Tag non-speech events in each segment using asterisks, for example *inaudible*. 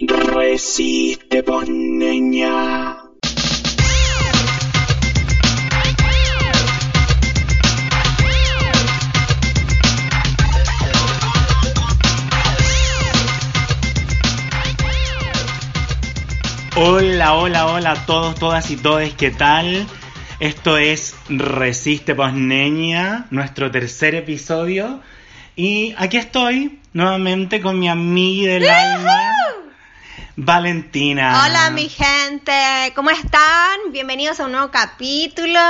Resiste, pues niña. Hola, hola, hola a todos, todas y todes, ¿qué tal? Esto es Resiste Posneña, nuestro tercer episodio. Y aquí estoy nuevamente con mi amiga del alma, Valentina. Hola mi gente, ¿cómo están? Bienvenidos a un nuevo capítulo.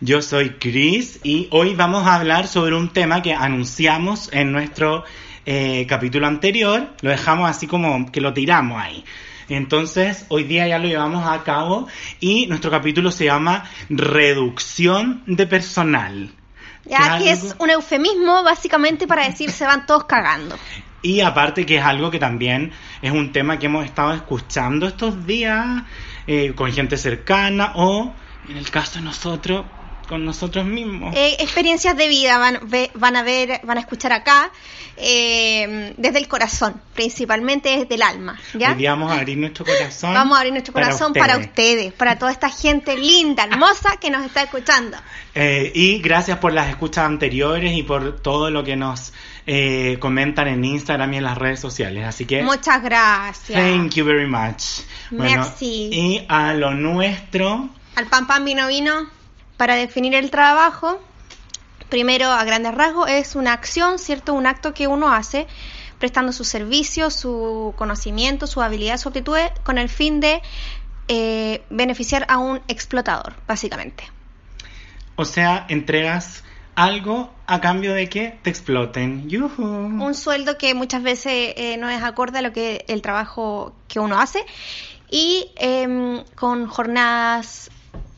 Yo soy Chris y hoy vamos a hablar sobre un tema que anunciamos en nuestro eh, capítulo anterior. Lo dejamos así como que lo tiramos ahí. Entonces, hoy día ya lo llevamos a cabo y nuestro capítulo se llama Reducción de personal. Ya Que es un eufemismo básicamente para decir se van todos cagando. *laughs* Y aparte que es algo que también es un tema que hemos estado escuchando estos días eh, con gente cercana o, en el caso de nosotros, con nosotros mismos. Eh, experiencias de vida van, ve- van a ver, van a escuchar acá eh, desde el corazón, principalmente desde el alma. ¿ya? Hoy vamos a abrir nuestro corazón. Vamos a abrir nuestro para corazón para ustedes, para toda esta gente linda, hermosa que nos está escuchando. Eh, y gracias por las escuchas anteriores y por todo lo que nos eh, comentan en Instagram y en las redes sociales. Así que, Muchas gracias. thank you very much. Merci. y a lo nuestro, Al pan pan vino vino, para definir el trabajo, primero a grandes rasgos es una acción, ¿cierto? Un acto que uno hace prestando su servicio, su conocimiento, su habilidad, su aptitud con el fin de eh, beneficiar a un explotador, básicamente. o sea, entregas algo a cambio de que te exploten. Un sueldo que muchas veces eh, no es acorde a lo que el trabajo que uno hace y em, con jornadas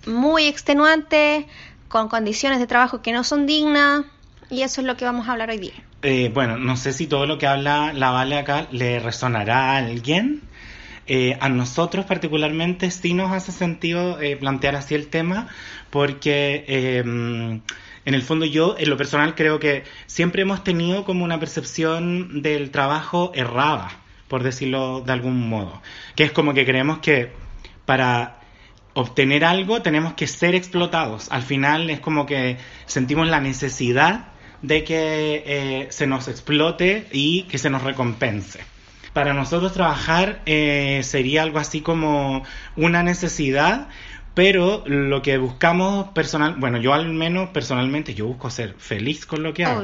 muy extenuantes, con condiciones de trabajo que no son dignas y eso es lo que vamos a hablar hoy día. Eh, bueno, no sé si todo lo que habla la Vale acá le resonará a alguien. Eh, a nosotros particularmente sí nos hace sentido eh, plantear así el tema porque eh, en el fondo yo en lo personal creo que siempre hemos tenido como una percepción del trabajo errada, por decirlo de algún modo, que es como que creemos que para obtener algo tenemos que ser explotados. Al final es como que sentimos la necesidad de que eh, se nos explote y que se nos recompense. Para nosotros trabajar eh, sería algo así como una necesidad, pero lo que buscamos personal, bueno, yo al menos personalmente yo busco ser feliz con lo que hago,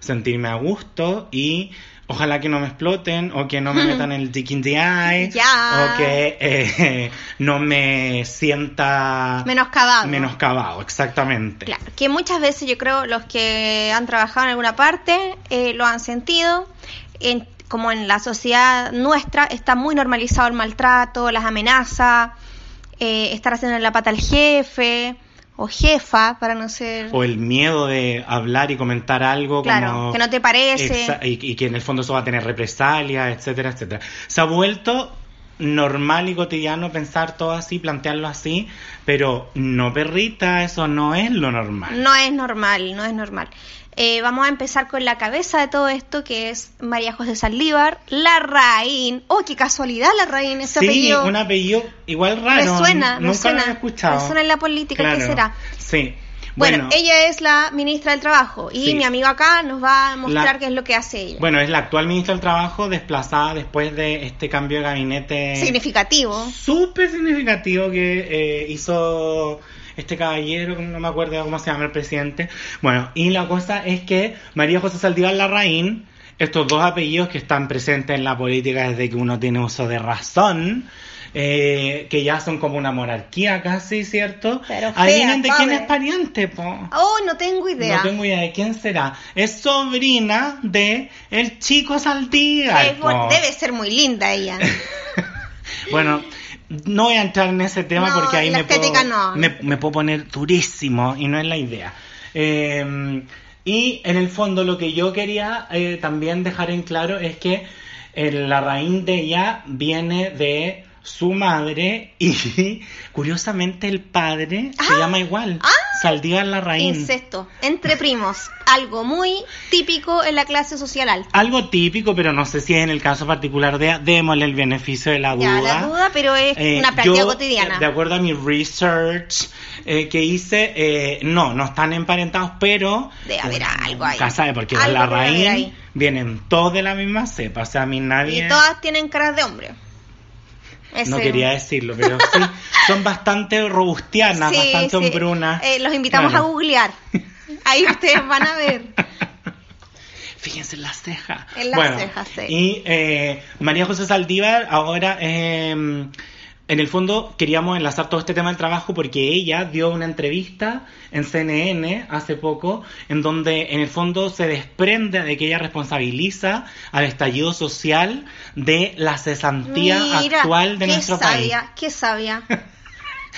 sentirme a gusto y ojalá que no me exploten o que no me *laughs* metan el dick in the eye o que eh, *laughs* no me sienta Menoscabado. menoscabado, exactamente. Claro, que muchas veces yo creo los que han trabajado en alguna parte eh, lo han sentido. En- como en la sociedad nuestra está muy normalizado el maltrato, las amenazas, eh, estar haciendo la pata al jefe o jefa para no ser... O el miedo de hablar y comentar algo Claro, como... que no te parece. Y, y que en el fondo eso va a tener represalias, etcétera, etcétera. Se ha vuelto normal y cotidiano pensar todo así, plantearlo así, pero no perrita, eso no es lo normal. No es normal, no es normal. Eh, vamos a empezar con la cabeza de todo esto, que es María José Saldívar, Larraín. ¡Oh, qué casualidad, Larraín! Ese sí, apellido. un apellido igual raro. Me suena, me Nunca suena. lo escuchado. Me suena en la política, ¿qué será? Sí. Bueno, ella es la ministra del Trabajo y Sí. mi amigo acá nos va a mostrar La- qué es lo que hace ella. Bueno, es la actual ministra del Trabajo desplazada después de este cambio de gabinete. Significativo. súper significativo que eh, hizo este caballero, no me acuerdo cómo se llama el presidente. Bueno, y la cosa es que María José Saldívar Larraín, estos dos apellidos que están presentes en la política desde que uno tiene uso de razón, eh, que ya son como una monarquía casi, ¿cierto? Pero Adivinen de quién es pariente, po. Oh, no tengo idea. No tengo idea de quién será. Es sobrina de el chico Saldívar. Po. debe ser muy linda ella. *laughs* Bueno, no voy a entrar en ese tema No, porque ahí me puedo, estética no. me, me puedo poner durísimo y no es la idea. Eh, y en el fondo lo que yo quería eh, también dejar en claro es que eh, la raíz de ella viene de su madre *laughs* y curiosamente el padre se Ah, llama igual, ah. Saldívar Larraín. Incesto, entre primos, algo muy típico en la clase social alta. Algo típico, pero no sé si es en el caso particular de démosle el beneficio de la duda. Ya, la duda, pero es Eh, una práctica yo, cotidiana. De acuerdo a mi research eh, que hice, eh, no, no están emparentados, pero. Debe haber algo ahí. sabe, porque Algo la debe haber raíz ahí. vienen todos de la misma cepa. O sea, a mí nadie. Y todas tienen caras de hombre. No quería decirlo, pero sí, son bastante robustianas, *laughs* Sí, bastante sí. hombrunas. Eh, los invitamos a googlear. Ahí ustedes van a ver. *laughs* Fíjense en las cejas. En las bueno, cejas, sí. Y eh, María José Saldívar ahora, eh, en el fondo, queríamos enlazar todo este tema del trabajo porque ella dio una entrevista en CNN hace poco, en donde en el fondo se desprende de que ella responsabiliza al estallido social de la cesantía Mira, actual de qué nuestro sabia, país. qué sabia.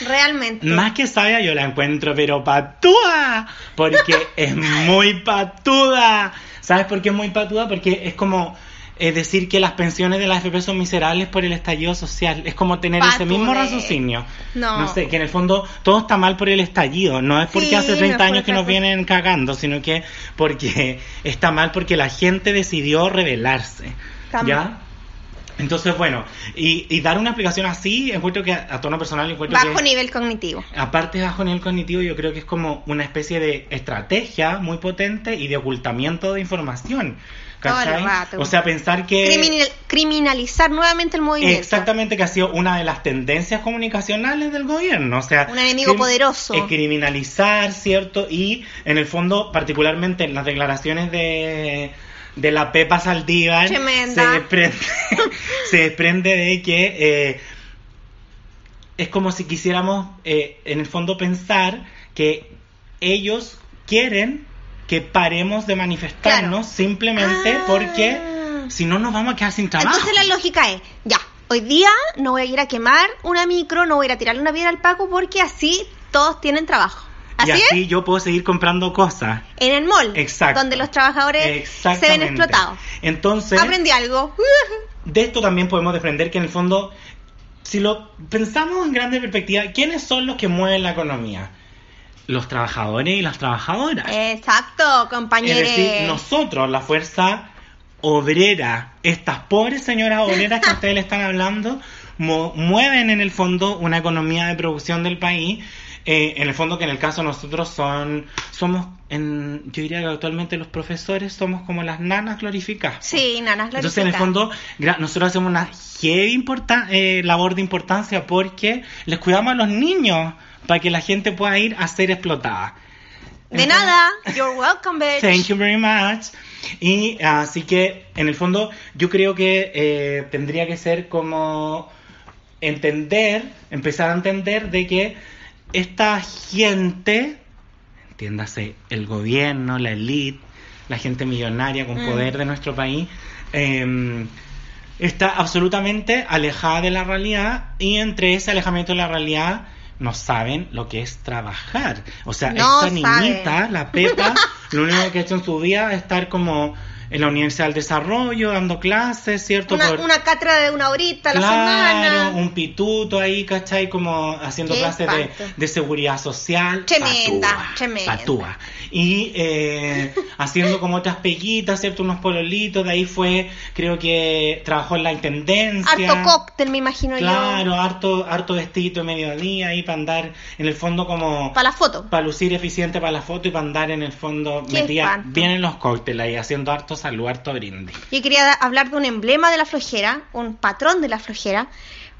Realmente. *laughs* Más que sabia yo la encuentro, pero patúa, porque *laughs* es muy patuda. ¿Sabes por qué es muy patuda? Porque es como eh, decir que las pensiones de la AFP son miserables por el estallido social. Es como tener ese mismo raciocinio. No. sé, que en el fondo todo está mal por el estallido. No es porque Sí, hace no 30 es por años que nos vienen cagando, sino que porque está mal porque la gente decidió rebelarse. Está ¿Ya? mal. Entonces, bueno, y, y dar una explicación así, encuentro que a tono personal encuentro Bajo que... nivel cognitivo. Aparte de bajo nivel cognitivo, yo creo que es como una especie de estrategia muy potente y de ocultamiento de información. ¿Cachai? rato. O sea, pensar que... Criminal- criminalizar nuevamente el movimiento. Exactamente, que ha sido una de las tendencias comunicacionales del gobierno. O sea, Un enemigo poderoso. eh, criminalizar, ¿cierto? Y en el fondo, particularmente en las declaraciones de, de la Pepa Saldívar, se desprende, *laughs* se desprende de que eh, es como si quisiéramos, eh, en el fondo, pensar que ellos quieren que paremos de manifestarnos Claro. simplemente Ah. porque si no nos vamos a quedar sin trabajo. Entonces la lógica es, ya, hoy día no voy a ir a quemar una micro, no voy a ir a tirarle una piedra al Paco porque así todos tienen trabajo. y ¿Así así es? yo puedo seguir comprando cosas. En el mall, Exacto. donde los trabajadores se ven explotados. Entonces, Aprendí algo. *laughs* de esto también podemos desprender que en el fondo, si lo pensamos en grande perspectiva, ¿quiénes son los que mueven la economía? Los trabajadores y las trabajadoras. Exacto, es compañeros. decir, nosotros, la fuerza obrera, estas pobres señoras obreras que ustedes le están hablando, mueven en el fondo una economía de producción del país. eh, en el fondo que en el caso nosotros son somos en, yo diría que actualmente los profesores somos como las nanas glorificadas Sí, nanas entonces, en el glorificadas. fondo, nosotros hacemos una heavy eh, labor de importancia porque les cuidamos a los niños para que la gente pueda ir a ser explotada. De Entonces- nada, you're welcome, *laughs* bitch. Thank you very much. Y así que, en el fondo, yo creo que eh, tendría que ser como entender, empezar a entender de que esta gente, entiéndase, el gobierno, la elite, la gente millonaria con Mm. poder de nuestro país, eh, está absolutamente alejada de la realidad y entre ese alejamiento de la realidad no saben lo que es trabajar. O sea, No esta niñita, la Pepa, *laughs* lo único que ha hecho en su vida es estar como en la Universidad del Desarrollo, dando clases, ¿cierto? Una, Por- una cátedra de una horita a la Claro, semana. un pituto ahí, ¿cachai? Como haciendo Qué clases de, de seguridad social. Tremenda, Patúa, tremenda. patúa. Y eh, *laughs* haciendo como otras peguitas, ¿cierto? Unos pololitos. De ahí fue, creo que trabajó en la intendencia. Harto cóctel, me imagino Claro, harto, harto vestido de mediodía ahí para andar en el fondo como yo. Para la foto. para lucir eficiente para la foto y para andar en el fondo espanto. bien en los cócteles ahí haciendo harto salud, harto brindis. Yo quería hablar de un emblema de la flojera, un patrón de la flojera,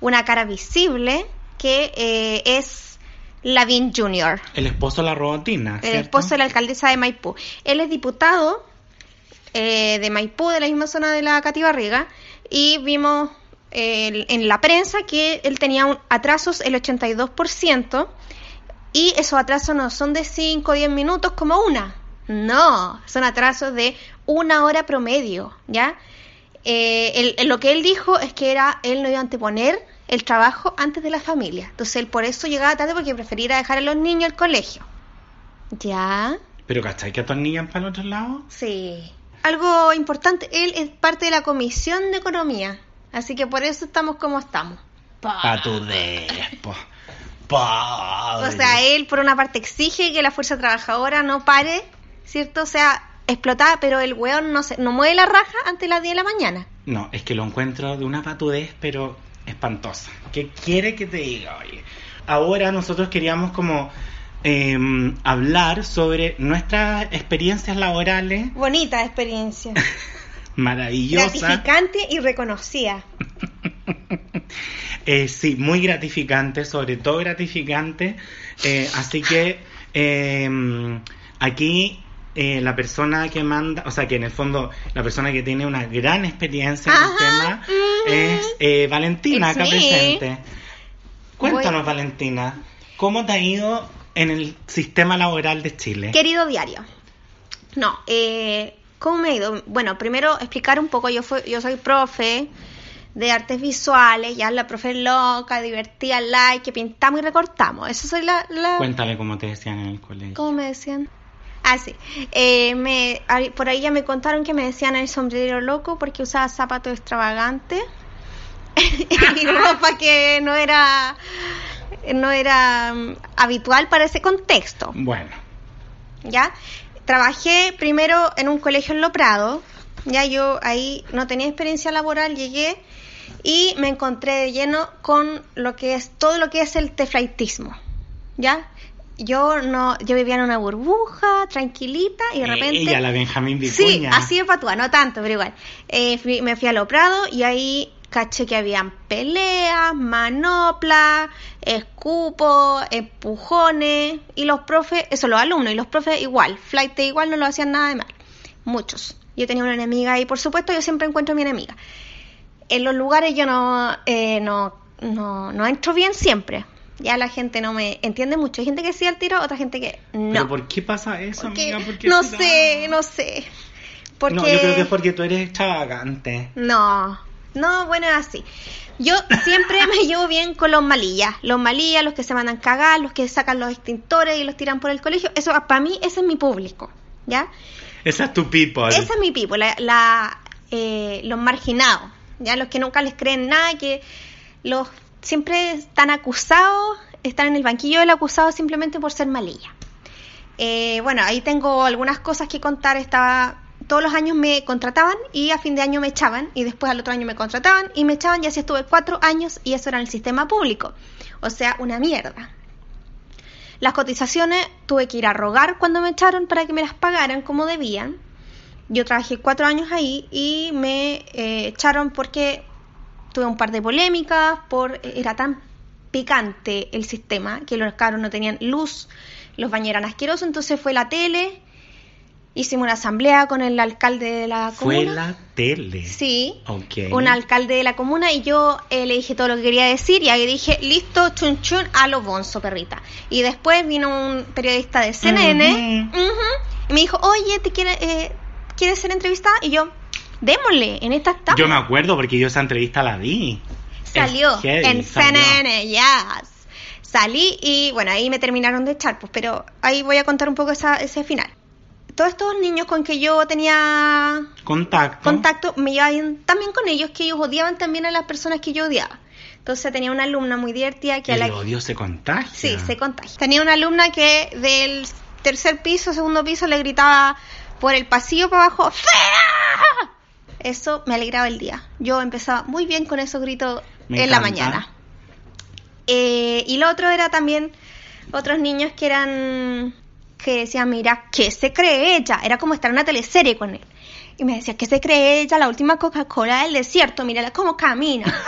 una cara visible que eh, es Lavín Jr., El esposo de la robotina, el ¿cierto? esposo de la alcaldesa de Maipú. Él es diputado eh, de Maipú, de la misma zona de la Cati Barriga, y vimos eh, en la prensa que él tenía un- atrasos el 82%, y esos atrasos no son de 5 o 10 minutos como una, no, son atrasos de una hora promedio, ¿ya? Eh, él- él- lo que él dijo es que era él no iba a anteponer el trabajo antes de la familia. Entonces él por eso llegaba tarde porque prefería dejar a los niños al colegio. ¿Ya? Pero ¿cachai que atornillan para el otro lado? Sí. Algo importante, él es parte de la Comisión de Economía, así que por eso estamos como estamos. Pa. Patudez, po. Pobre. O sea, él por una parte exige que la fuerza trabajadora no pare, ¿cierto? O sea, explotada, pero el weón no, se, no mueve la raja antes de las 10 de la mañana. No, es que lo encuentro de una patudez, pero espantosa. ¿Qué quiere que te diga, oye? Ahora nosotros queríamos como eh, hablar sobre nuestras experiencias laborales Bonita experiencia. *laughs* maravillosas. Gratificante y reconocida. *laughs* Eh, sí, muy gratificante, sobre todo gratificante. Eh, así que eh, aquí eh, la persona que manda, o sea, que en el fondo la persona que tiene una gran experiencia en el tema es eh, Valentina, acá me. presente. Cuéntanos, Voy- Valentina, ¿cómo te ha ido en el sistema laboral de Chile? Querido diario. No, eh, ¿cómo me ha ido? Bueno, primero explicar un poco, yo, fui, yo soy profe de artes visuales, ya la profe loca, divertida, like, que pintamos y recortamos. Eso soy la... la... Cuéntale cómo te decían en el colegio. ¿Cómo me decían? Ah, sí. Eh, me, por ahí ya me contaron que me decían el sombrero loco porque usaba zapatos extravagantes *laughs* y ropa que no era no era mm, habitual para ese contexto. Bueno, ¿ya? Trabajé primero en un colegio en Lo Prado, ya yo ahí no tenía experiencia laboral, llegué y me encontré de lleno con lo que es todo lo que es el teflaitismo, ¿ya? Yo no, yo vivía en una burbuja, tranquilita, y de repente... Eh, ella, la Benjamín Sí, Vicuña. así de patúa, no tanto, pero igual. Eh, fui- me fui a Lo Prado y ahí caché que habían peleas, manoplas, escupos, empujones, y los profes, eso los alumnos, y los profes igual, flight igual no lo hacían nada de mal, muchos. Yo tenía una enemiga y por supuesto yo siempre encuentro a mi enemiga. En los lugares yo no, eh, no, no, no entro bien siempre. Ya la gente no me entiende mucho. Hay gente que sí al tiro, otra gente que no. ¿Pero por qué pasa eso, Porque- amiga? ¿Por qué no será? sé, no sé. Porque... No, yo creo que es porque tú eres extravagante. No, no, bueno, es así. Yo siempre me *laughs* llevo bien con los malillas. Los malillas, los que se mandan cagar, los que sacan los extintores y los tiran por el colegio. Eso, para mí, ese es mi público, ¿ya? Esa es tu people. Ese es mi people, la, la, eh, los marginados, ¿ya? Los que nunca les creen nada, que los siempre están acusados, están en el banquillo del acusado simplemente por ser malilla. Eh, bueno, ahí tengo algunas cosas que contar. Estaba todos los años me contrataban y a fin de año me echaban y después al otro año me contrataban y me echaban y así estuve cuatro años y eso era en el sistema público. O sea, una mierda. Las cotizaciones tuve que ir a rogar cuando me echaron para que me las pagaran como debían. Yo trabajé cuatro años ahí y me eh, echaron porque tuve un par de polémicas, por era tan picante el sistema que los cabros no tenían luz, los baños eran asquerosos, entonces fue la tele, hicimos una asamblea con el alcalde de la Fue comuna. la tele. Sí, Ok. un alcalde de la comuna y yo eh, le dije todo lo que quería decir y ahí dije, listo, chun chun, a lo bonzo, perrita. Y después vino un periodista de CNN y me dijo, oye, ¿te quiere, eh, ¿quieres ser entrevistada? Y yo, démosle, en esta etapa. Yo me acuerdo porque yo esa entrevista la vi. Salió heavy, en salió. CNN, yes. Salí y bueno, ahí me terminaron de echar, pues, pero ahí voy a contar un poco esa, ese final. Todos estos niños con que yo tenía Contacto. contacto me bien también con ellos, que ellos odiaban también a las personas que yo odiaba. Entonces tenía una alumna muy divertida que a El la odio se contagia. Sí, se contagia. Tenía una alumna que del tercer piso, segundo piso, le gritaba por el pasillo para abajo, ¡Fea! Eso me alegraba el día. Yo empezaba muy bien con esos gritos Me en la mañana. Eh, y lo otro era también otros niños que eran que decían, mira, ¿qué se cree ella? Era como estar en una teleserie con él. Y me decía, ¿qué se cree ella? La última Coca-Cola del desierto, mírala cómo camina. *laughs*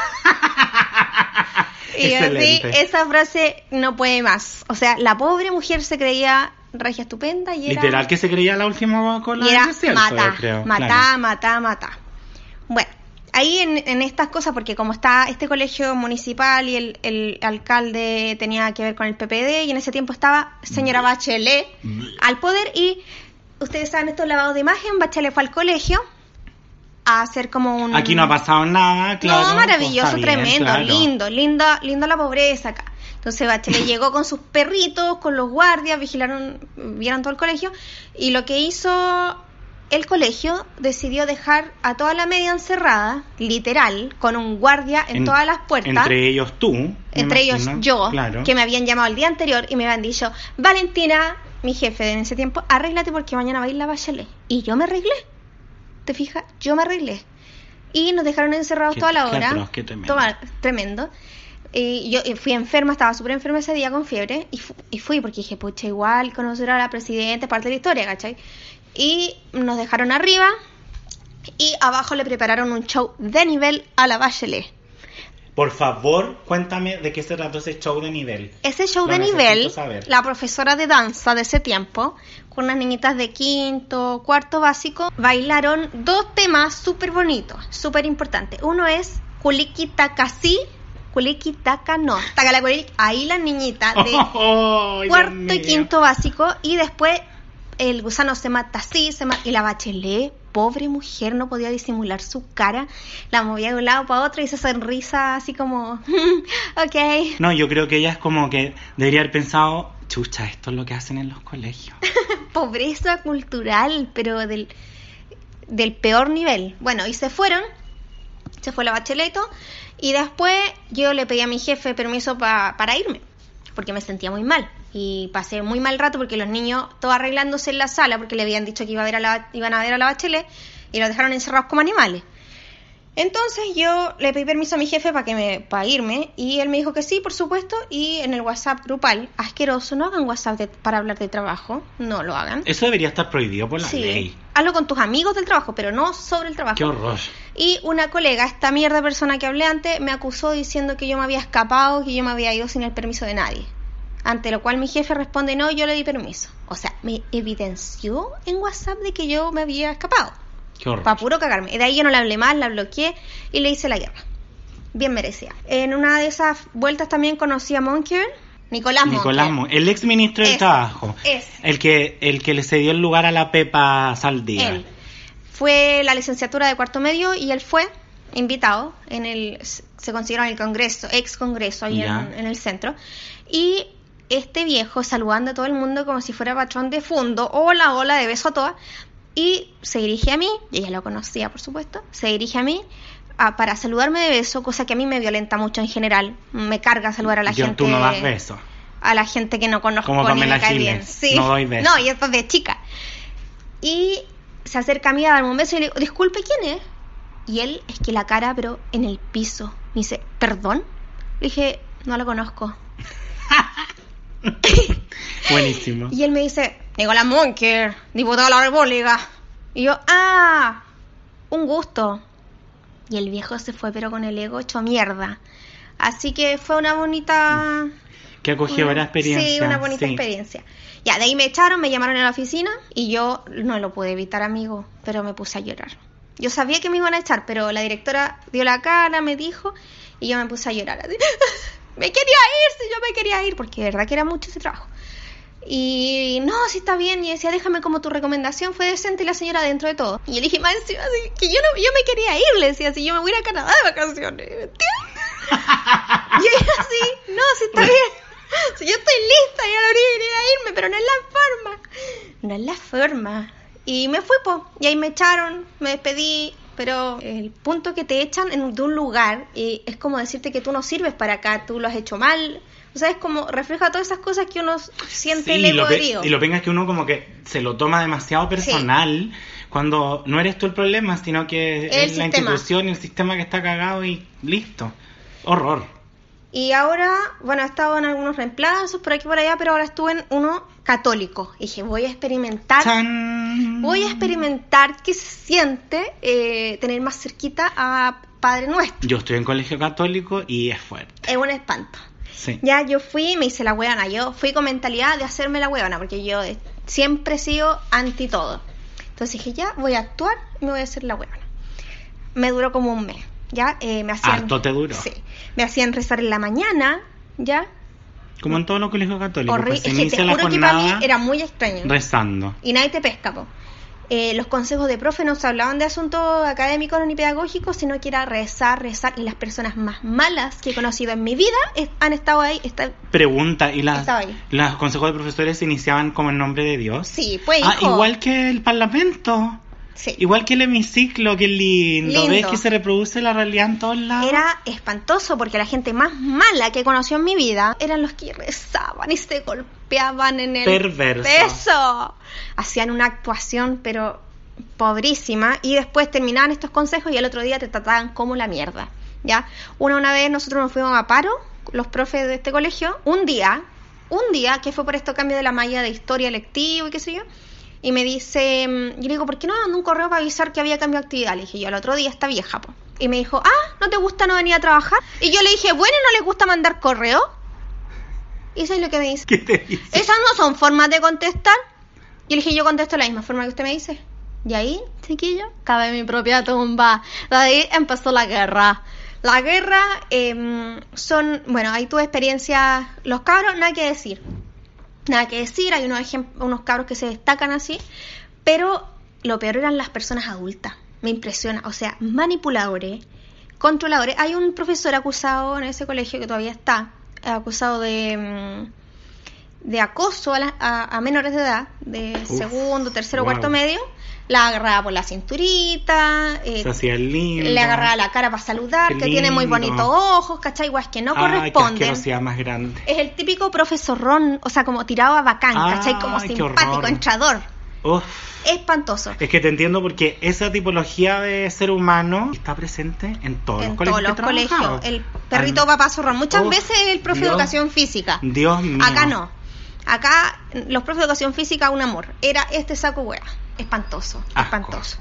Y así, esa frase no puede más. O sea, la pobre mujer se creía regia estupenda y era... Literal que se creía la última cola y era del desierto, mata, mata, mata, mata. Bueno, ahí en, en estas cosas, porque como está este colegio municipal y el, el alcalde tenía que ver con el PPD, y en ese tiempo estaba señora Bachelet al poder, y ustedes saben estos lavados de imagen, Bachelet fue al colegio a hacer como un... Aquí no ha pasado nada, claro. no, maravilloso, pues bien, tremendo, claro. lindo, linda, linda la pobreza acá. Entonces Bachelet *laughs* llegó con sus perritos, con los guardias, vigilaron, vieron todo el colegio, y lo que hizo el colegio decidió dejar a toda la media encerrada, literal, con un guardia en, todas las puertas. Entre ellos tú. entre ellos yo, Claro. que me habían llamado el día anterior y me habían dicho, Valentina, mi jefe en ese tiempo, arréglate porque mañana va a ir la Bachelet. Y yo me arreglé. ¿Te fijas? Yo me arreglé. Y nos dejaron encerrados Qué- toda la hora. qué tremendo. Toma- tremendo. Y yo fui enferma, estaba súper enferma ese día con fiebre. Y, fu- y fui porque dije, pucha, igual conocer a la presidenta es parte de la historia, ¿cachai? Y nos dejaron arriba. Y abajo le prepararon un show de nivel a la Bachelet. Por favor, cuéntame de qué se trató ese show de nivel. Ese show Lo de nivel, saber. la profesora de danza de ese tiempo, con unas niñitas de quinto, cuarto básico, bailaron dos temas súper bonitos, súper importantes. Uno es Kuliki Takasi, Kuliki Taka no, Takalakulik, ahí las niñitas de *laughs* Oh, cuarto y quinto básico, y después el gusano se mata así, se ma- y la bachelet, pobre mujer, no podía disimular su cara, la movía de un lado para otro y esa sonrisa así como, *laughs* ok. No, yo creo que ella es como que debería haber pensado, chucha, esto es lo que hacen en los colegios. *laughs* pobreza cultural, pero del, del peor nivel. Bueno, y se fueron, se fue la bacheleto, y después yo le pedí a mi jefe permiso pa- para irme, porque me sentía muy mal. Y pasé muy mal rato porque los niños, todos arreglándose en la sala, porque le habían dicho que iba a ver a la, iban a ver a la bachelet, y los dejaron encerrados como animales. Entonces yo le pedí permiso a mi jefe para que me para irme y él me dijo que sí, por supuesto, y en el WhatsApp grupal, asqueroso, no hagan WhatsApp de- para hablar de trabajo, no lo hagan. Eso debería estar prohibido por la Sí, ley. hazlo con tus amigos del trabajo, pero no sobre el trabajo. Qué horror. Y una colega, esta mierda persona que hablé antes, me acusó diciendo que yo me había escapado, que yo me había ido sin el permiso de nadie. Ante lo cual mi jefe responde, no, yo le di permiso. O sea, me evidenció en WhatsApp de que yo me había escapado. Qué horror. Para puro cagarme. De ahí yo no le hablé más, la bloqueé y le hice la guerra. Bien merecida. En una de esas vueltas también conocí a Monker, Nicolás. Nicolás el ex ministro del Trabajo. El que, el que le cedió el lugar a la Pepa Saldívar. Él. Fue la licenciatura de cuarto medio y él fue invitado en el se consiguieron el congreso, ex congreso ahí en el centro. Y este viejo saludando a todo el mundo como si fuera patrón de fondo, hola, hola, de beso a todas. Y se dirige a mí, y ella lo conocía por supuesto, se dirige a mí a- para saludarme de beso, cosa que a mí me violenta mucho en general. Me carga saludar a la Yo, gente tú no das besos. a la gente que no conozco Como ni me cae bien. Sí. no doy besos. No, y esto es de chica. Y se acerca a mí a darme un beso y le digo, disculpe, ¿quién es? Y él es que la cara, pero en el piso. Me dice, ¿perdón? Le dije, no lo conozco. *laughs* *coughs* Buenísimo. Y él me dice, Nicolás Monker, diputado de la República. Y yo, ah, un gusto. Y el viejo se fue, pero con el ego hecho mierda. Así que fue una bonita... Qué acogedora Una- experiencia. Sí, una bonita sí. experiencia. Ya, de ahí me echaron, me llamaron a la oficina y yo no lo pude evitar, amigo, pero me puse a llorar. Yo sabía que me iban a echar, pero la directora dio la cara, me dijo, y yo me puse a llorar. *laughs* me quería ir, si yo me quería ir, porque de verdad que era mucho ese trabajo. Y no, si está bien, y decía, déjame como tu recomendación, fue decente la señora dentro de todo. Y yo le dije, más encima, que yo, no, yo me quería ir, le decía, si yo me voy a ir a Canadá de vacaciones, ¿me? *laughs* Y ella así, no, si está bien. Si yo estoy lista, yo no quería irme, pero no es la forma. No es la forma. Y me fui, po. Y ahí me echaron, me despedí. Pero el punto que te echan en, de un lugar eh, es como decirte que tú no sirves para acá, tú lo has hecho mal. O sea, es como refleja todas esas cosas que uno siente Sí, el y ego lo, pe- herido. y lo venga es que uno como que se lo toma demasiado personal cuando no eres tú el problema, sino que El es la institución y el sistema que está cagado y listo. Horror. Y ahora, bueno, he estado en algunos reemplazos por aquí y por allá, pero ahora estuve en uno católico. Y dije, voy a experimentar ¡Chan! Voy a experimentar qué se siente eh, tener más cerquita a Padre Nuestro. Yo estoy en colegio católico y es fuerte. Es un espanto. Sí. Ya yo fui y me hice la huevona. Yo fui con mentalidad de hacerme la huevona, porque yo eh, siempre he sido anti todo. Entonces dije, ya, voy a actuar y me voy a hacer la huevona. Me duró como un mes. Ya, eh, me hacían. Harto te duró. Sí. Me hacían rezar en la mañana, ya. Como en todos los colegios católicos. Horrible. pues es que te juro que para mí era muy extraño. rezando. y nadie te pesca, po. Eh, los consejos de profe no se hablaban de asuntos académicos ni pedagógicos, sino que era rezar, rezar. Y las personas más malas que he conocido en mi vida es- han estado ahí. Pregunta, ¿y las, los consejos de profesores se iniciaban como en nombre de Dios? Sí, pues Ah, hijo. igual que el parlamento. Sí. Igual que el hemiciclo, que lindo. Lindo. ¿Ves que se reproduce la realidad en todos lados? Era espantoso porque la gente más mala que conoció en mi vida eran los que rezaban y se golpeaban en el Perverso. peso. Hacían una actuación, pero pobrísima, y después terminaban estos consejos y el otro día te trataban como la mierda. ¿Ya? Una, una vez nosotros nos fuimos a paro, los profes de este colegio, un día, un día que fue por esto cambio de la malla de historia lectivo y qué sé yo, y me dice, mm, yo le digo, ¿por qué no mandó un correo para avisar que había cambio de actividad? Le dije yo, el otro día está vieja, po. Y me dijo, ah, ¿no te gusta no venir a trabajar? Y yo le dije, bueno, ¿no le gusta mandar correo? Y eso es lo que me dice. ¿Qué te dice? Esas no son formas de contestar. Y le dije, yo contesto de la misma forma que usted me dice. Y ahí, chiquillo, cabe mi propia tumba. De ahí empezó la guerra. La guerra em, son, bueno, ahí tuve experiencia, los cabros, nada que decir. Nada que decir, hay unos, unos cabros que se destacan así, pero lo peor eran las personas adultas. Me impresiona, o sea, manipuladores, controladores. Hay un profesor acusado en ese colegio que todavía está, acusado de, mm, de acoso a, la- a- a menores de edad, de Uf, segundo, tercero, wow. cuarto medio. La agarraba por la cinturita, eh, Se hacía lindo. le agarraba la cara para saludar, que tiene muy bonitos ojos, ¿cachai? Guas que no Ay, qué corresponden. asquerosidad más grande. Es el típico profesorrón, o sea, como tirado a bacán, ¿cachai? Como simpático, entrador. Uf. Espantoso. Es que te entiendo porque esa tipología de ser humano está presente en todos en los colegios. todos los colegios. El perrito Al- papá zorrón. Muchas Uf, veces el profe de educación física. Dios mío. Acá no. Acá los profes de educación física, un amor. Era este saco hueá. Espantoso. Asco. Espantoso.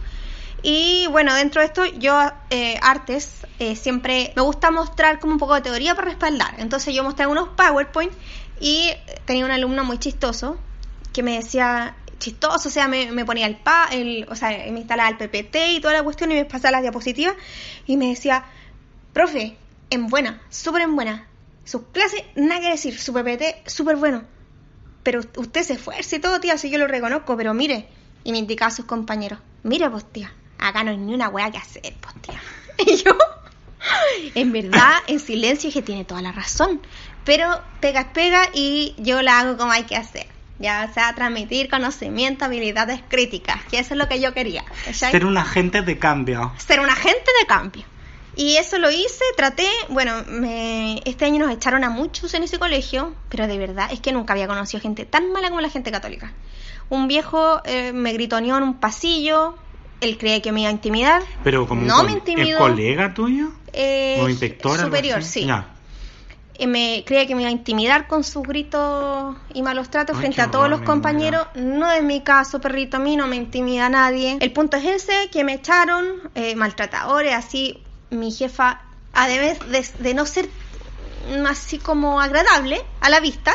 Y bueno, dentro de esto, yo, eh, artes, eh, siempre me gusta mostrar como un poco de teoría para respaldar. Entonces yo mostré unos PowerPoint y tenía un alumno muy chistoso que me decía, chistoso, o sea, me, me ponía el pa, el, o sea, me instalaba el PPT y toda la cuestión y me pasaba las diapositivas y me decía, profe, en buena, súper en buena. Sus clases, nada que decir, su PPT, súper bueno. Pero usted se esfuerza y todo, tía, si yo lo reconozco, pero mire, y me indicaba a sus compañeros, mire, pues tía, acá no hay ni una weá que hacer, pues tía. *laughs* Y yo, en verdad, en silencio dije, tiene toda la razón, pero pega es pega y yo la hago como hay que hacer. Ya, o sea, transmitir conocimiento, habilidades críticas, que eso es lo que yo quería. ¿cachai? Ser un agente de cambio. ser un agente de cambio. Y eso lo hice, traté, bueno, me- este año nos echaron a muchos en ese colegio, pero de verdad es que nunca había conocido gente tan mala como la gente católica. Un viejo eh, me gritoneó en un pasillo, él cree que me iba a intimidar. Pero como un no col- me ¿Es intimidó. colega tuyo? Eh, ¿O inspector? superior, sí. Ya. Eh, me creía que me iba a intimidar con sus gritos y malos tratos Ay, frente a todos los compañeros. No es mi caso, perrito, a mí no me intimida nadie. El punto es ese, que me echaron, eh, maltratadores, así, mi jefa, además de, de no ser así como agradable a la vista,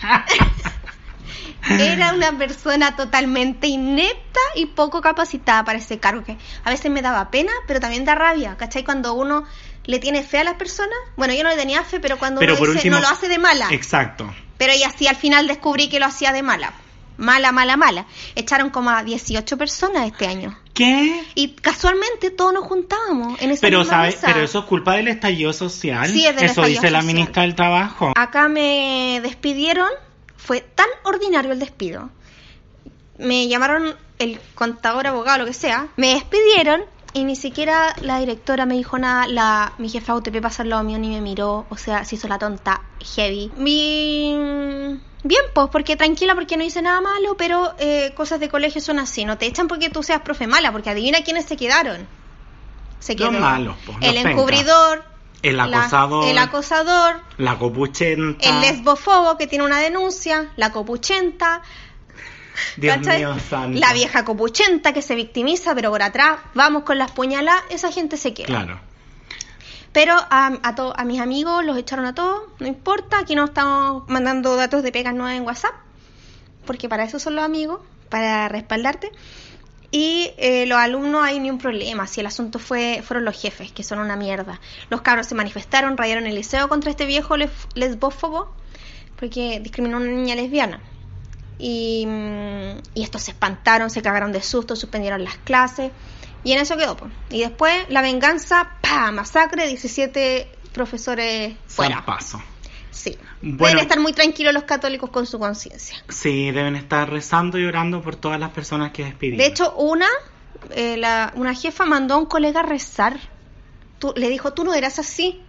*laughs* era una persona totalmente inepta y poco capacitada para ese cargo que a veces me daba pena, pero también da rabia, ¿cachai? Cuando uno le tiene fe a las personas, bueno, yo no le tenía fe, pero cuando Pero uno dice, último- no lo hace de mala, Exacto. pero y así al final descubrí que lo hacía de mala, mala, mala, mala. Echaron como a 18 personas este año. ¿Qué? Y casualmente todos nos juntábamos en esa Pero, mesa. Pero eso es culpa del estallido social. Sí, es del Eso estallido dice la ministra del Trabajo. Acá me despidieron, fue tan ordinario el despido. Me llamaron el contador, abogado, lo que sea, me despidieron y ni siquiera la directora me dijo nada, la, mi jefa UTP pasó al lado mío ni me miró, o sea, se hizo la tonta, heavy. Mi... Bien, pues, porque tranquila, porque no hice nada malo, pero eh, cosas de colegio son así, no te echan porque tú seas profe mala, porque adivina quiénes se quedaron. Se Los quedó malos, pues, los el pencas. encubridor, El la- acosador. el acosador, La copuchenta. el lesbofobo que tiene una denuncia, la copuchenta, Dios ¿cachai? mío santo. la vieja copuchenta que se victimiza, pero por atrás vamos con las puñaladas, esa gente se queda. Claro. Pero a, a, to- a mis amigos los echaron a todos, no importa, aquí no estamos mandando datos de pegas nuevas en WhatsApp, porque para eso son los amigos, para respaldarte. Y eh, los alumnos hay ni un problema, si el asunto fue fueron los jefes, que son una mierda. Los cabros se manifestaron, rayaron el liceo contra este viejo lesbófobo, porque discriminó a una niña lesbiana. Y, y estos se espantaron, se cagaron de susto, suspendieron las clases. Y en eso quedó. pues. Y después la venganza, ¡pa! Masacre, 17 profesores fuera. paso. Sí. Bueno. Deben estar muy tranquilos los católicos con su conciencia. Sí, deben estar rezando y orando por todas las personas que despidieron. De hecho, una eh, la- una jefa mandó a un colega a rezar. Tú- le dijo, tú no eras así.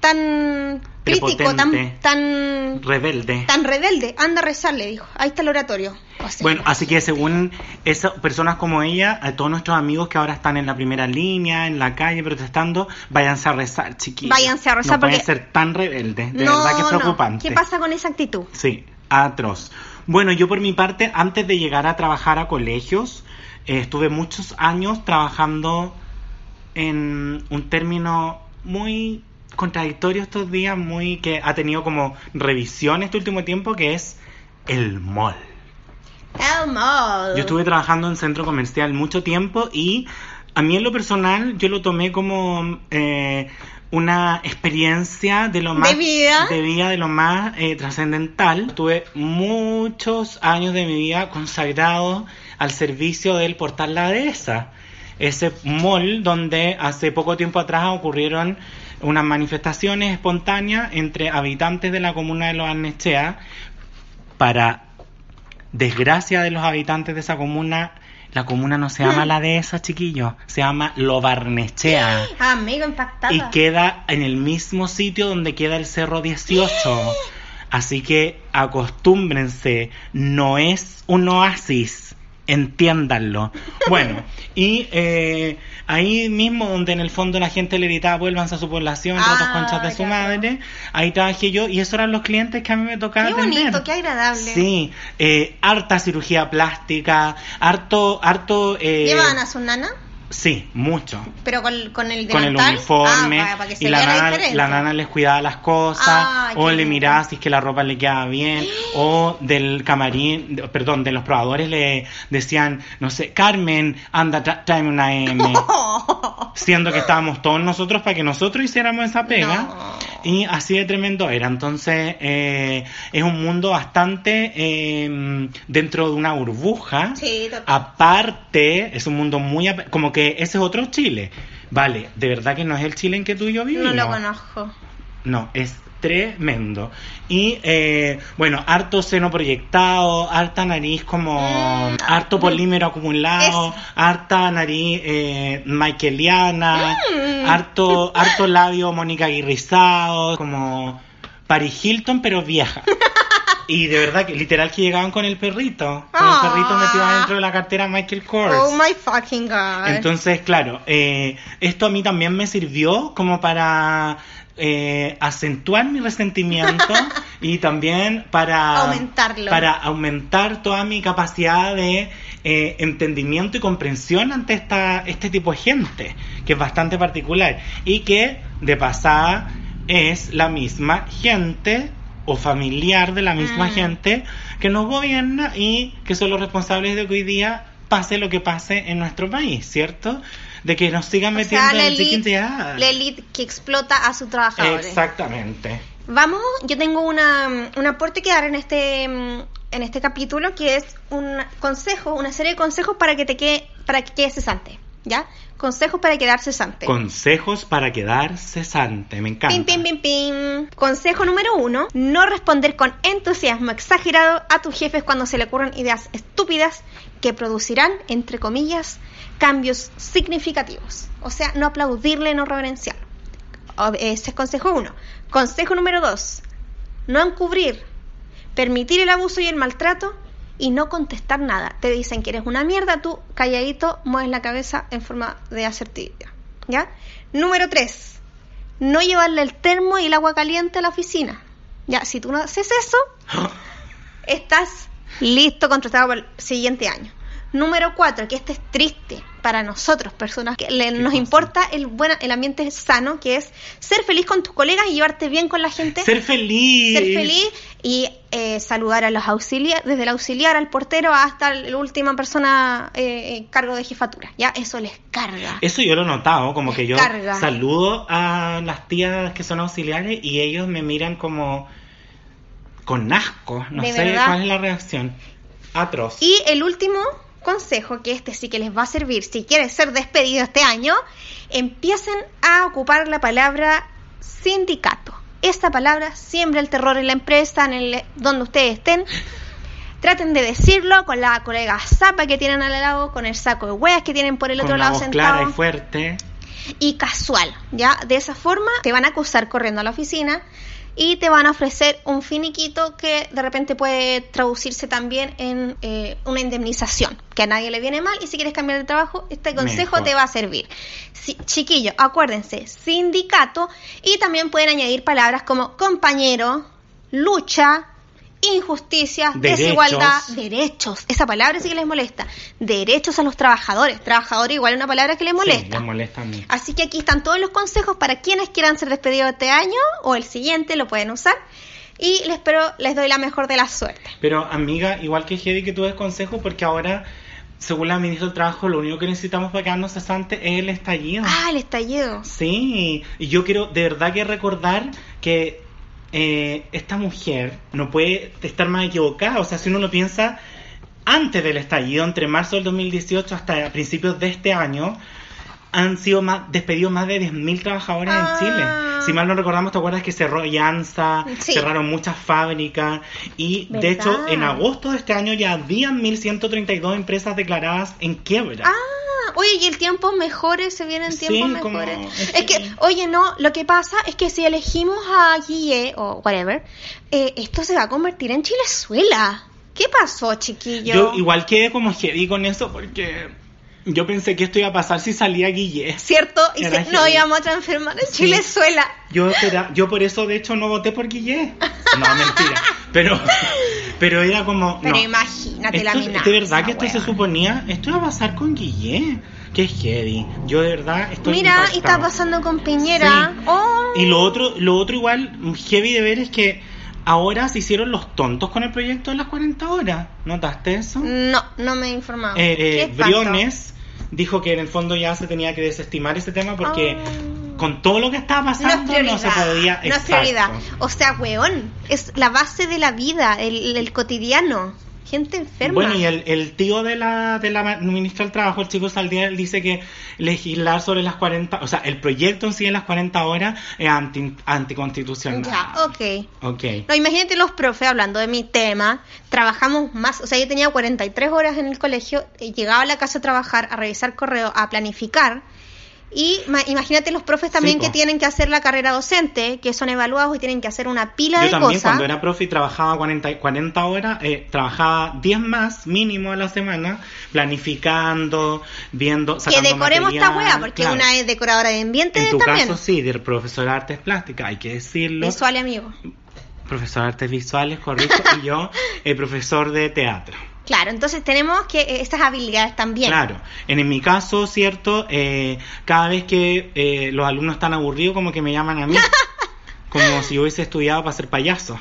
Tan crítico, tan, tan, Rebelde. tan rebelde. Anda a rezar, le dijo. Ahí está el oratorio. O sea, Bueno, así que según esas personas como ella, a todos nuestros amigos que ahora están en la primera línea, en la calle protestando, váyanse a rezar, chiquillos. Váyanse a rezar no pueden porque- ser tan rebeldes, de no, verdad que es no. preocupante. ¿Qué pasa con esa actitud? Sí, atroz. Bueno, yo por mi parte, antes de llegar a trabajar a colegios, eh, estuve muchos años trabajando en un término muy contradictorio estos días, muy que ha tenido como revisión este último tiempo, que es el mall. El mall. Yo estuve trabajando en centro comercial mucho tiempo y a mí en lo personal yo lo tomé como eh, una experiencia de lo ¿De más vida? de vida, de lo más eh, trascendental. Tuve muchos años de mi vida consagrados al servicio del portal La Dehesa. Ese mall donde hace poco tiempo atrás ocurrieron unas manifestaciones espontáneas entre habitantes de la comuna de Los Arnechea para desgracia de los habitantes de esa comuna, la comuna no se llama Mm. la de esa, chiquillos, se llama Lobarnechea. Amigo, impactada. Y queda en el mismo sitio donde queda el Cerro 18. Así que acostúmbrense, no es un oasis, entiéndanlo. Bueno, *laughs* y eh, ahí mismo donde en el fondo la gente le gritaba vuélvanse a su población, Ah, rotos conchas de su madre, ahí trabajé yo y esos eran los clientes que a mí me tocaba Qué atender. bonito, qué agradable. Sí, eh, harta cirugía plástica, harto, harto... Eh, ¿Llevaban a su nana? Sí, mucho. Pero con, con el Con el delantal. uniforme Ah, para, para que se y la nana, la nana les cuidaba las cosas Ah, o le miraba si es que la ropa le quedaba bien o del camarín, perdón, de los probadores le decían, no sé, Carmen, anda, tra- tráeme una M. *laughs* Siendo que estábamos todos nosotros para que nosotros hiciéramos esa pega. No. Y así de tremendo era. Entonces, eh, es un mundo bastante eh, dentro de una burbuja. Sí. Aparte, es un mundo muy... Como que ese es otro Chile. Vale, de verdad que no es el Chile en que tú y yo No vivimos. lo conozco. No, es tremendo. Y eh, bueno, harto seno proyectado, harta nariz como Mm, harto polímero acumulado, Eso. harta nariz eh, michaeliana, Mm. harto, harto labio Mónica Aguirrizado, como Paris Hilton pero vieja. *laughs* Y de verdad que literal que llegaban con el perrito, con Ah. el perrito metido adentro de la cartera Michael Kors. Oh my fucking god. Entonces, claro, eh, esto a mí también me sirvió como para eh, acentuar mi resentimiento *laughs* y también para Aumentarlo. para aumentar toda mi capacidad de eh, entendimiento y comprensión ante esta este tipo de gente que es bastante particular y que de pasada es la misma gente o familiar de la misma Mm. gente que nos gobierna y que son los responsables de que hoy día pase lo que pase en nuestro país, ¿cierto? De que nos sigan O metiendo sea, la en el elite, de- la elite que explota a sus trabajadores. Exactamente. Vamos, yo tengo una, un aporte que dar en este en este capítulo que es un consejo, una serie de consejos para que te quede para que quedes cesante, ¿ya? Consejos para quedar cesante. Consejos para quedar cesante, me encanta. Pim, pim, pim, pim. Consejo número uno, no responder con entusiasmo exagerado a tus jefes cuando se le ocurran ideas estúpidas que producirán, entre comillas, cambios significativos. O sea, no aplaudirle, no reverenciarlo. Ese es consejo uno. Consejo número dos, no encubrir, permitir el abuso y el maltrato y no contestar nada. Te dicen que eres una mierda, tú calladito mueves la cabeza en forma de asertividad. ¿Ya? Número 3. No llevarle el termo y el agua caliente a la oficina. Ya, si tú no haces eso, *gasps* estás listo, contratado para el siguiente año. Número 4, que este es triste para nosotros, personas que le- ¿Qué nos importa el, buen, el ambiente sano, que es ser feliz con tus colegas y llevarte bien con la gente Ser feliz. ser feliz y eh, saludar a los auxiliares, desde el auxiliar al portero hasta la última persona eh, en cargo de jefatura. Ya, eso les carga. Eso yo lo he notado, como que yo saludo a las tías que son auxiliares y ellos me miran como con asco. No ¿De sé verdad? cuál es la reacción. Atroz. Y el último consejo, que este sí que les va a servir si quieres ser despedido este año, empiecen a ocupar la palabra sindicato. Esta palabra siembra el terror en la empresa, en el donde ustedes estén. Traten de decirlo con la colega zapa que tienen al lado, con el saco de hueas que tienen por el Con otro lado voz sentado clara y fuerte. y casual, ¿ya? De esa forma te van a acusar corriendo a la oficina y te van a ofrecer un finiquito que de repente puede traducirse también en eh, una indemnización, que a nadie le viene mal y si quieres cambiar de trabajo, este consejo Mejor. te va a servir. Sí, chiquillos, acuérdense, sindicato y también pueden añadir palabras como compañero, lucha, injusticia, Derechos. desigualdad, derechos. Esa palabra sí que les molesta. Derechos a los trabajadores. Trabajador igual es una palabra que les Sí, molesta. les molesta mucho. Así que aquí están todos los consejos para quienes quieran ser despedidos este año o el siguiente, lo pueden usar. Y les espero, les doy la mejor de la suerte. Pero amiga, igual que Heidi que tú des consejo porque ahora, según la ministra del Trabajo, lo único que necesitamos para quedarnos cesantes es el estallido. Ah, el estallido. Sí, y yo quiero de verdad que recordar que eh, esta mujer no puede estar más equivocada. O sea, si uno lo piensa, antes del estallido, entre marzo del 2018 hasta principios de este año, han sido más, despedidos más de 10.000 trabajadores Ah. en Chile. Si mal no recordamos, ¿te acuerdas que cerró Llanza? Sí. Cerraron muchas fábricas. Y de hecho, en agosto de este año ya habían 1.132 empresas declaradas en quiebra. Ah, oye, y el tiempo mejores, se vienen Sí, tiempos como- mejores. es que- oye, no, lo que pasa es que si elegimos a Guille o whatever, eh, esto se va a convertir en Chilezuela. ¿Qué pasó, chiquillo? Yo igual quedé como heavy con eso porque yo pensé que esto iba a pasar si salía Guille. ¿Cierto? Y se, no íbamos a transformar en Sí. Chilezuela. Yo, era- yo por eso, de hecho, no voté por Guille. No, mentira. Pero, pero era como... Pero no. imagínate la mina. De verdad que esto se suponía... Esto iba a pasar con Guille. Que heavy. Yo de verdad estoy Mira, y está impactado. pasando con Piñera. Sí. Oh. Y lo otro, lo otro igual heavy de ver es que ahora se hicieron los tontos con el proyecto de las 40 horas. ¿Notaste eso? No, no me he informado. Eh, ¿Qué eh? Briones dijo que en el fondo ya se tenía que desestimar ese tema porque Ah. con todo lo que estaba pasando no, se podía. no es prioridad. O sea, weón, es la base de la vida, el, el cotidiano. Gente enferma. Bueno, y el, el tío de la, de la ministra del Trabajo, el chico Saldiel, dice que legislar sobre las 40, o sea, el proyecto en sí de las 40 horas es anti, anticonstitucional. Ya, ok. Ok. No, imagínate los profes hablando de mi tema. Trabajamos más, o sea, yo tenía 43 horas en el colegio, llegaba a la casa a trabajar, a revisar correo, a planificar. Y ma- imagínate los profes también Sí, que tienen que hacer la carrera docente, que son evaluados y tienen que hacer una pila Yo de también cosas. cuando era profe y trabajaba 40, 40 horas, eh, trabajaba 10 más mínimo a la semana, planificando, viendo, que sacando decoremos esta material, wea, porque claro. una es decoradora de ambiente En tu también. caso sí, del profesor de artes plásticas, hay que decirlo. Visual, amigo. Profesor de artes visuales, correcto, y yo, *laughs* el profesor de teatro. Claro, entonces tenemos que eh, estas habilidades también. Claro, en, en mi caso, cierto, eh, cada vez que eh, los alumnos están aburridos, como que me llaman a mí, *laughs* como si yo hubiese estudiado para ser payaso.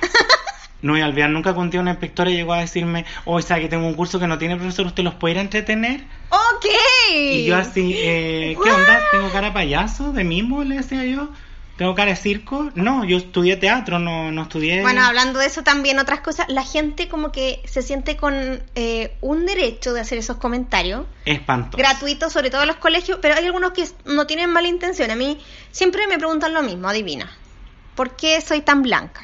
No voy a olvidar nunca día una inspectora llegó a decirme, hoy sabe que tengo un curso que no tiene profesor, ¿usted los puede ir a entretener? Ok. Y yo así, eh, ¿qué onda? ¿Tengo cara de payaso? ¿De mimo? Le decía yo. ¿Tengo cara de circo? No, yo estudié teatro, no, no estudié... Bueno, hablando de eso también, otras cosas, la gente como que se siente con eh, un derecho de hacer esos comentarios Espantoso. gratuitos, sobre todo en los colegios, pero hay algunos que no tienen mala intención. A mí siempre me preguntan lo mismo, adivina, ¿por qué soy tan blanca?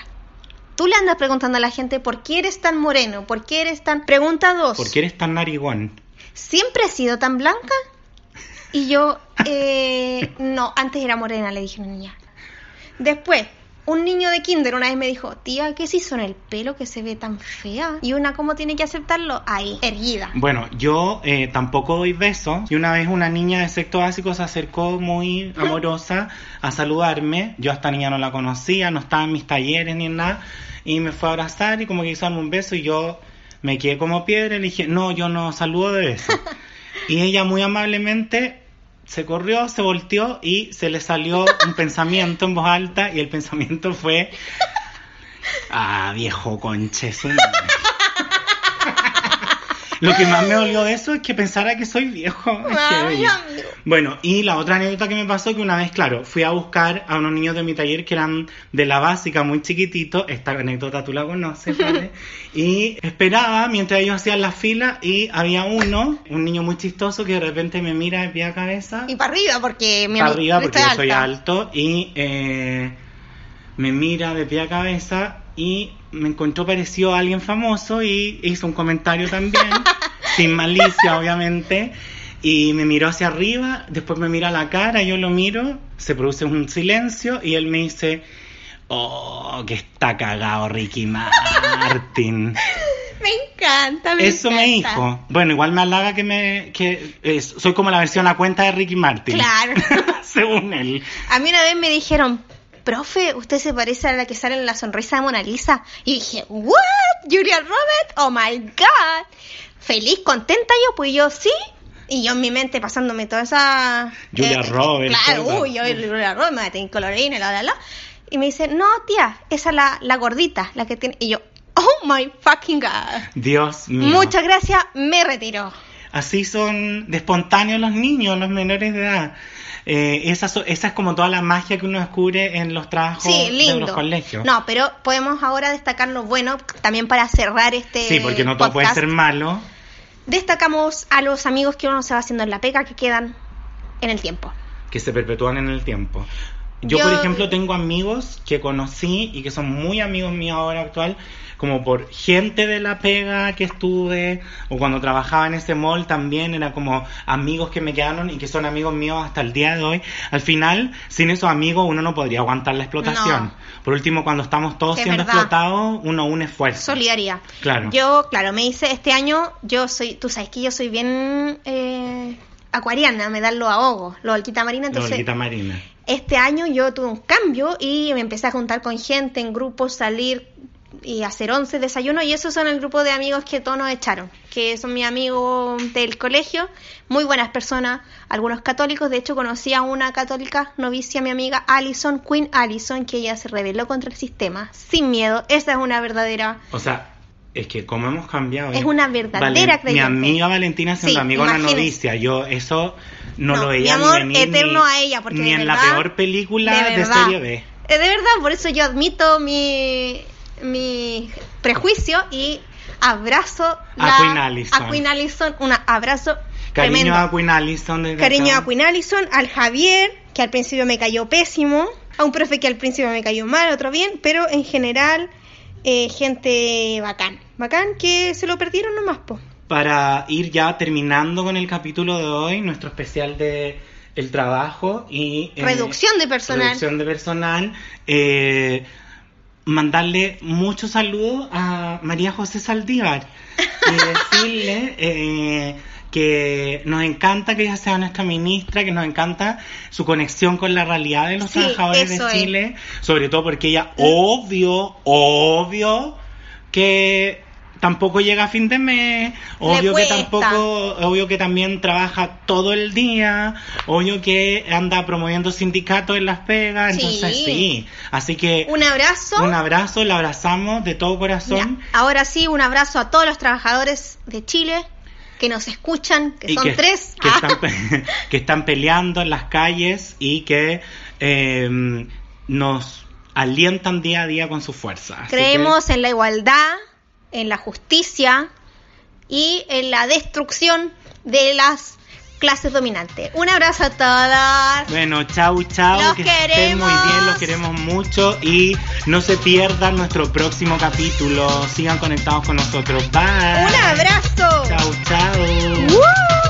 Tú le andas preguntando a la gente por qué eres tan moreno, por qué eres tan... Pregunta dos. ¿Por qué eres tan narigón? ¿Siempre he sido tan blanca? Y yo, eh, no, antes era morena, le dije a una niña. Después, un niño de kinder una vez me dijo, tía, ¿qué se hizo en el pelo que se ve tan fea? Y una, ¿cómo tiene que aceptarlo? Ahí, erguida. Bueno, yo eh, tampoco doy besos. Y una vez una niña de sexto básico se acercó muy *laughs* amorosa a saludarme. Yo a esta niña no la conocía, no estaba en mis talleres ni en nada. Y me fue a abrazar y como que hizo darme un beso y yo me quedé como piedra y le dije, no, yo no saludo de beso. *laughs* y ella muy amablemente se corrió, se volteó y se le salió un pensamiento en voz alta y el pensamiento fue, ah, viejo conche, su madre". Lo que más me dolió de eso es que pensara que soy viejo. *laughs* Ay, amigo. Bueno, y la otra anécdota que me pasó que una vez, claro, fui a buscar a unos niños de mi taller que eran de la básica, muy chiquititos. Esta anécdota tú la conoces, *laughs* ¿vale? y esperaba mientras ellos hacían la fila y había uno, un niño muy chistoso que de repente me mira de pie a cabeza Y para arriba, porque mi para arriba porque yo soy alto y eh, me mira de pie a cabeza y me encontró parecido a alguien famoso y hizo un comentario también, *laughs* sin malicia obviamente, y me miró hacia arriba, después me mira a la cara, yo lo miro, se produce un silencio y él me dice, oh, que está cagado Ricky Martin. *laughs* Me encanta, me Eso me dijo. Bueno, igual me halaga que me que eh, soy como la versión a cuenta de Ricky Martin. Claro. *laughs* Según él. A mí una vez me dijeron, profe, usted se parece a la que sale en la sonrisa de Mona Lisa. Y dije, ¿what? ¿Julia Roberts? Oh my god. Feliz, contenta yo, pues yo sí. Y yo en mi mente pasándome toda esa. Julia Roberts, Claro, uy, yo Julia Roberts, me tengo colorina, la, la, la. Y me dice, no, tía, esa es la, la gordita, la que tiene. Y yo, oh my fucking god. Dios mío. Muchas gracias, me retiro. Así son de espontáneos los niños, los menores de edad. Eh, esa, so- esa es como toda la magia que uno descubre en los trabajos Sí, de los colegios. No, pero podemos ahora destacar lo bueno, también para cerrar este. sí, porque no todo puede podcast. ser malo. Destacamos a los amigos que uno se va haciendo en la pega que quedan en el tiempo. que se perpetúan en el tiempo. Yo, Yo- por ejemplo, tengo amigos que conocí y que son muy amigos míos ahora actual, como por gente de la pega que estuve, o cuando trabajaba en ese mall también, era como amigos que me quedaron y que son amigos míos hasta el día de hoy. Al final, sin esos amigos uno no podría aguantar la explotación. No. Por último, cuando estamos todos Es siendo verdad. explotados, uno une esfuerzo. Solidaridad. Claro. Yo, claro, me hice este año, yo soy, tú sabes que yo soy bien eh, acuariana, me dan los ahogos, los olquita marina, entonces Marina. este año yo tuve un cambio y me empecé a juntar con gente en grupos, salir y hacer once desayunos y esos son el grupo de amigos que todos nos echaron, que son mis amigos del colegio, muy buenas personas, algunos católicos, de hecho conocí a una católica novicia, mi amiga Alison, Queen Alison, que ella se rebeló contra el sistema, sin miedo, esa es una verdadera... O sea, es que como hemos cambiado. Es ¿eh? una verdadera Mi creyente. amiga Valentina siendo Sí, amiga una novicia. Yo eso no, No, lo veía mi amor ni eterno ni- a ella, porque ni de en la peor película de, verdad. serie B. Eh, De verdad, por eso yo admito mi, mi prejuicio y abrazo A Queen Allison. a Queen Allison, un abrazo Cariño tremendo. a Queen Allison. desde Cariño acá. a Queen Allison, al Javier, que al principio me cayó pésimo, a un profe que al principio me cayó mal, otro bien, pero en general, eh, gente bacán. Bacán que se lo perdieron nomás, po. Para ir ya terminando con el capítulo de hoy, nuestro especial de el trabajo y eh, Reducción de personal. reducción de personal, eh, mandarle muchos saludos a María José Saldívar y *laughs* decirle eh, que nos encanta que ella sea nuestra ministra, que nos encanta su conexión con la realidad de los Sí, trabajadores de es. Chile, sobre todo porque ella obvio, obvio que tampoco llega a fin de mes, obvio que tampoco, obvio que también trabaja todo el día, obvio que anda promoviendo sindicatos en las pegas, Sí. entonces sí, así que Un abrazo. un abrazo, la abrazamos de todo corazón. ahora sí, un abrazo a todos los trabajadores de Chile que nos escuchan, que y son que, tres. que Ah. están, *laughs* que están peleando en las calles y que eh, nos alientan día a día con su fuerza. Creemos en la igualdad, en la justicia y en la destrucción de las clases dominantes. Un abrazo a todas. bueno, chau, chau, Los que estén muy queremos. bien, los queremos mucho y no se pierdan nuestro próximo capítulo. Sigan conectados con nosotros. Bye. Un abrazo. Chau, chau. ¡Woo!